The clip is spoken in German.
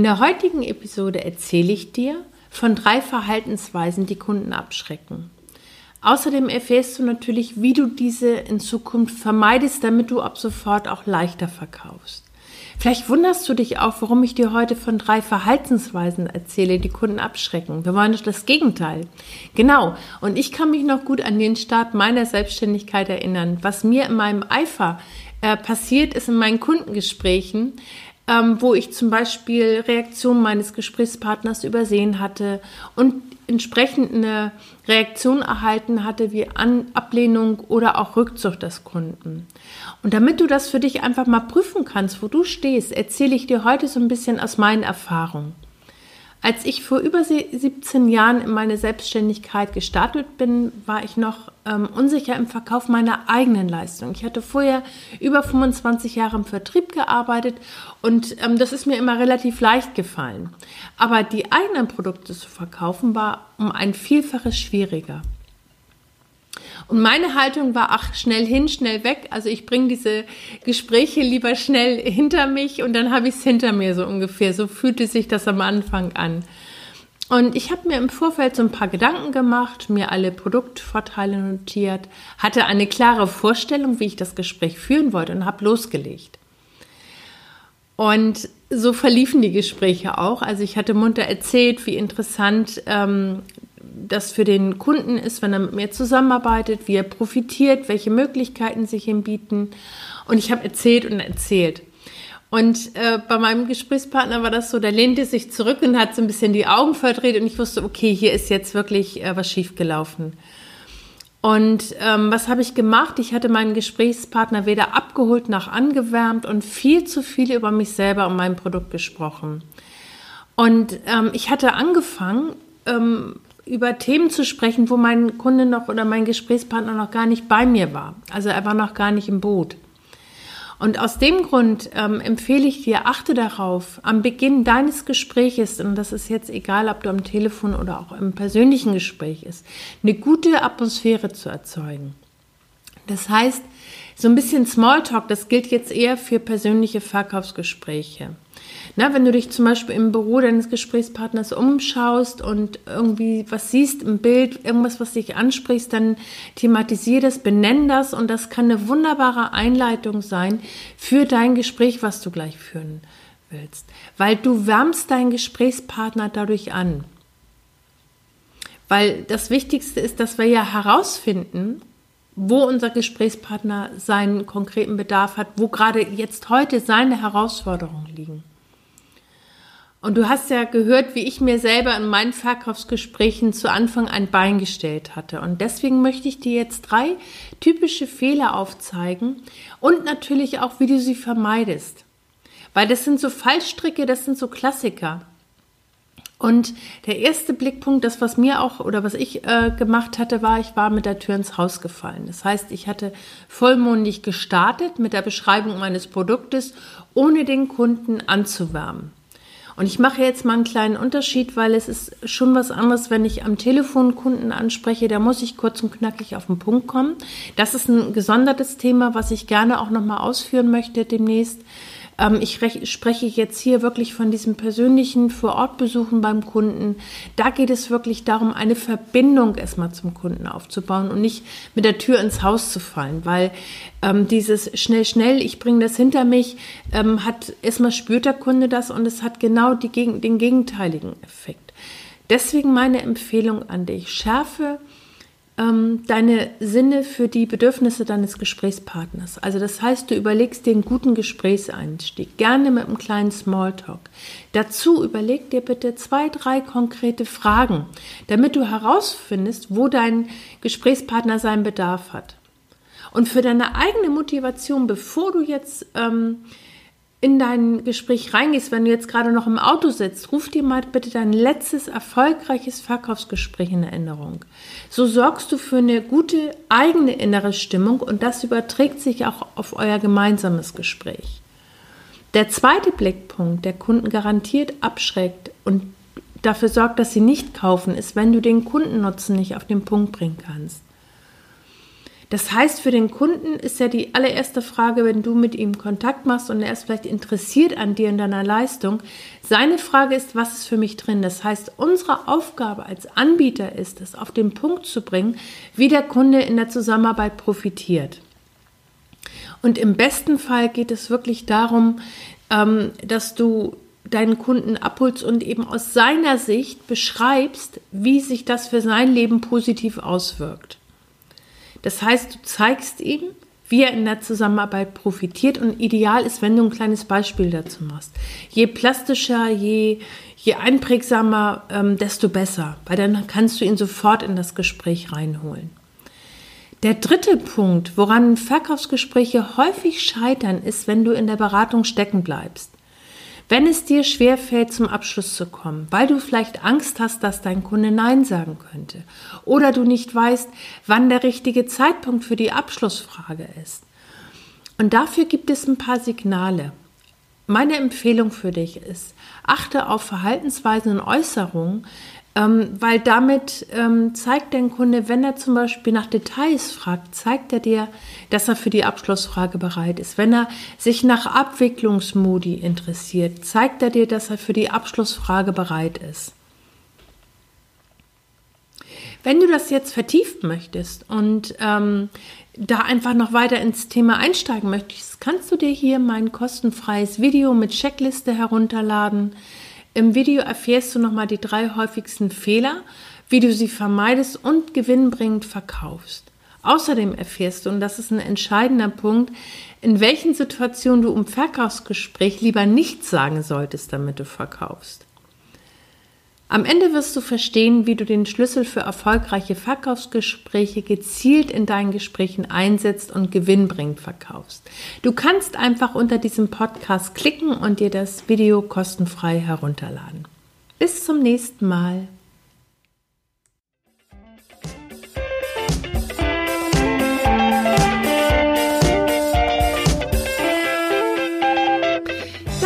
In der heutigen Episode erzähle ich dir von drei Verhaltensweisen, die Kunden abschrecken. Außerdem erfährst du natürlich, wie du diese in Zukunft vermeidest, damit du ab sofort auch leichter verkaufst. Vielleicht wunderst du dich auch, warum ich dir heute von drei Verhaltensweisen erzähle, die Kunden abschrecken. Wir wollen doch das Gegenteil. Genau. Und ich kann mich noch gut an den Start meiner Selbstständigkeit erinnern. Was mir in meinem Eifer äh, passiert ist in meinen Kundengesprächen, ähm, wo ich zum Beispiel Reaktionen meines Gesprächspartners übersehen hatte und entsprechend eine Reaktion erhalten hatte wie An Ablehnung oder auch Rückzug des Kunden. Und damit du das für dich einfach mal prüfen kannst, wo du stehst, erzähle ich dir heute so ein bisschen aus meinen Erfahrungen. Als ich vor über 17 Jahren in meine Selbstständigkeit gestartet bin, war ich noch ähm, unsicher im Verkauf meiner eigenen Leistung. Ich hatte vorher über 25 Jahre im Vertrieb gearbeitet und ähm, das ist mir immer relativ leicht gefallen. Aber die eigenen Produkte zu verkaufen war um ein Vielfaches schwieriger. Und meine Haltung war, ach, schnell hin, schnell weg. Also ich bringe diese Gespräche lieber schnell hinter mich und dann habe ich es hinter mir so ungefähr. So fühlte sich das am Anfang an. Und ich habe mir im Vorfeld so ein paar Gedanken gemacht, mir alle Produktvorteile notiert, hatte eine klare Vorstellung, wie ich das Gespräch führen wollte und habe losgelegt. Und so verliefen die Gespräche auch. Also ich hatte munter erzählt, wie interessant ähm, das für den Kunden ist, wenn er mit mir zusammenarbeitet, wie er profitiert, welche Möglichkeiten sich ihm bieten. Und ich habe erzählt und erzählt. Und äh, bei meinem Gesprächspartner war das so, der lehnte sich zurück und hat so ein bisschen die Augen verdreht und ich wusste, okay, hier ist jetzt wirklich äh, was schiefgelaufen. Und ähm, was habe ich gemacht? Ich hatte meinen Gesprächspartner weder abgeholt noch angewärmt und viel zu viel über mich selber und mein Produkt gesprochen. Und ähm, ich hatte angefangen, ähm, über Themen zu sprechen, wo mein Kunde noch oder mein Gesprächspartner noch gar nicht bei mir war. Also er war noch gar nicht im Boot. Und aus dem Grund ähm, empfehle ich dir, achte darauf, am Beginn deines Gespräches, und das ist jetzt egal, ob du am Telefon oder auch im persönlichen Gespräch ist, eine gute Atmosphäre zu erzeugen. Das heißt, so ein bisschen Smalltalk, das gilt jetzt eher für persönliche Verkaufsgespräche. Na, wenn du dich zum Beispiel im Büro deines Gesprächspartners umschaust und irgendwie was siehst im Bild, irgendwas, was dich ansprichst, dann thematisier das, benenn das und das kann eine wunderbare Einleitung sein für dein Gespräch, was du gleich führen willst. Weil du wärmst deinen Gesprächspartner dadurch an. Weil das Wichtigste ist, dass wir ja herausfinden, wo unser Gesprächspartner seinen konkreten Bedarf hat, wo gerade jetzt heute seine Herausforderungen liegen. Und du hast ja gehört, wie ich mir selber in meinen Verkaufsgesprächen zu Anfang ein Bein gestellt hatte. Und deswegen möchte ich dir jetzt drei typische Fehler aufzeigen und natürlich auch, wie du sie vermeidest. Weil das sind so Fallstricke, das sind so Klassiker. Und der erste Blickpunkt, das was mir auch oder was ich äh, gemacht hatte, war, ich war mit der Tür ins Haus gefallen. Das heißt, ich hatte vollmundig gestartet mit der Beschreibung meines Produktes, ohne den Kunden anzuwärmen. Und ich mache jetzt mal einen kleinen Unterschied, weil es ist schon was anderes, wenn ich am Telefon Kunden anspreche, da muss ich kurz und knackig auf den Punkt kommen. Das ist ein gesondertes Thema, was ich gerne auch nochmal ausführen möchte demnächst. Ähm, ich spreche jetzt hier wirklich von diesem persönlichen Vorortbesuchen beim Kunden. Da geht es wirklich darum, eine Verbindung erstmal zum Kunden aufzubauen und nicht mit der Tür ins Haus zu fallen, weil ähm, dieses schnell, schnell, ich bringe das hinter mich, ähm, hat erstmal spürt der Kunde das und es hat genau die, den gegenteiligen Effekt. Deswegen meine Empfehlung an dich, schärfe ähm, deine Sinne für die Bedürfnisse deines Gesprächspartners. Also das heißt, du überlegst dir einen guten Gesprächseinstieg, gerne mit einem kleinen Smalltalk. Dazu überleg dir bitte zwei, drei konkrete Fragen, damit du herausfindest, wo dein Gesprächspartner seinen Bedarf hat. Und für deine eigene Motivation, bevor du jetzt ähm, in dein Gespräch reingehst, wenn du jetzt gerade noch im Auto sitzt, ruf dir mal bitte dein letztes erfolgreiches Verkaufsgespräch in Erinnerung. So sorgst du für eine gute eigene innere Stimmung und das überträgt sich auch auf euer gemeinsames Gespräch. Der zweite Blickpunkt, der Kunden garantiert abschreckt und dafür sorgt, dass sie nicht kaufen, ist, wenn du den Kundennutzen nicht auf den Punkt bringen kannst. Das heißt, für den Kunden ist ja die allererste Frage, wenn du mit ihm Kontakt machst und er ist vielleicht interessiert an dir und deiner Leistung, seine Frage ist, was ist für mich drin? Das heißt, unsere Aufgabe als Anbieter ist es, auf den Punkt zu bringen, wie der Kunde in der Zusammenarbeit profitiert. Und im besten Fall geht es wirklich darum, ähm, dass du deinen Kunden abholst und eben aus seiner Sicht beschreibst, wie sich das für sein Leben positiv auswirkt. Das heißt, du zeigst ihm, wie er in der Zusammenarbeit profitiert und ideal ist, wenn du ein kleines Beispiel dazu machst. Je plastischer, je, je einprägsamer, ähm, desto besser, weil dann kannst du ihn sofort in das Gespräch reinholen. Der dritte Punkt, woran Verkaufsgespräche häufig scheitern, ist, wenn du in der Beratung stecken bleibst. Wenn es dir schwerfällt, zum Abschluss zu kommen, weil du vielleicht Angst hast, dass dein Kunde Nein sagen könnte oder du nicht weißt, wann der richtige Zeitpunkt für die Abschlussfrage ist. Und dafür gibt es ein paar Signale. Meine Empfehlung für dich ist, achte auf Verhaltensweisen und Äußerungen, ähm, weil damit ähm, zeigt dein Kunde, wenn er zum Beispiel nach Details fragt, zeigt er dir, dass er für die Abschlussfrage bereit ist. Wenn er sich nach Abwicklungsmodi interessiert, zeigt er dir, dass er für die Abschlussfrage bereit ist. Wenn du das jetzt vertieft möchtest und ähm, da einfach noch weiter ins Thema einsteigen möchtest, kannst du dir hier mein kostenfreies Video mit Checkliste herunterladen. Im Video erfährst du nochmal die drei häufigsten Fehler, wie du sie vermeidest und gewinnbringend verkaufst. Außerdem erfährst du, und das ist ein entscheidender Punkt, in welchen Situationen du im Verkaufsgespräch lieber nichts sagen solltest, damit du verkaufst. Am Ende wirst du verstehen, wie du den Schlüssel für erfolgreiche Verkaufsgespräche gezielt in deinen Gesprächen einsetzt und gewinnbringend verkaufst. Du kannst einfach unter diesem Podcast klicken und dir das Video kostenfrei herunterladen. Bis zum nächsten Mal.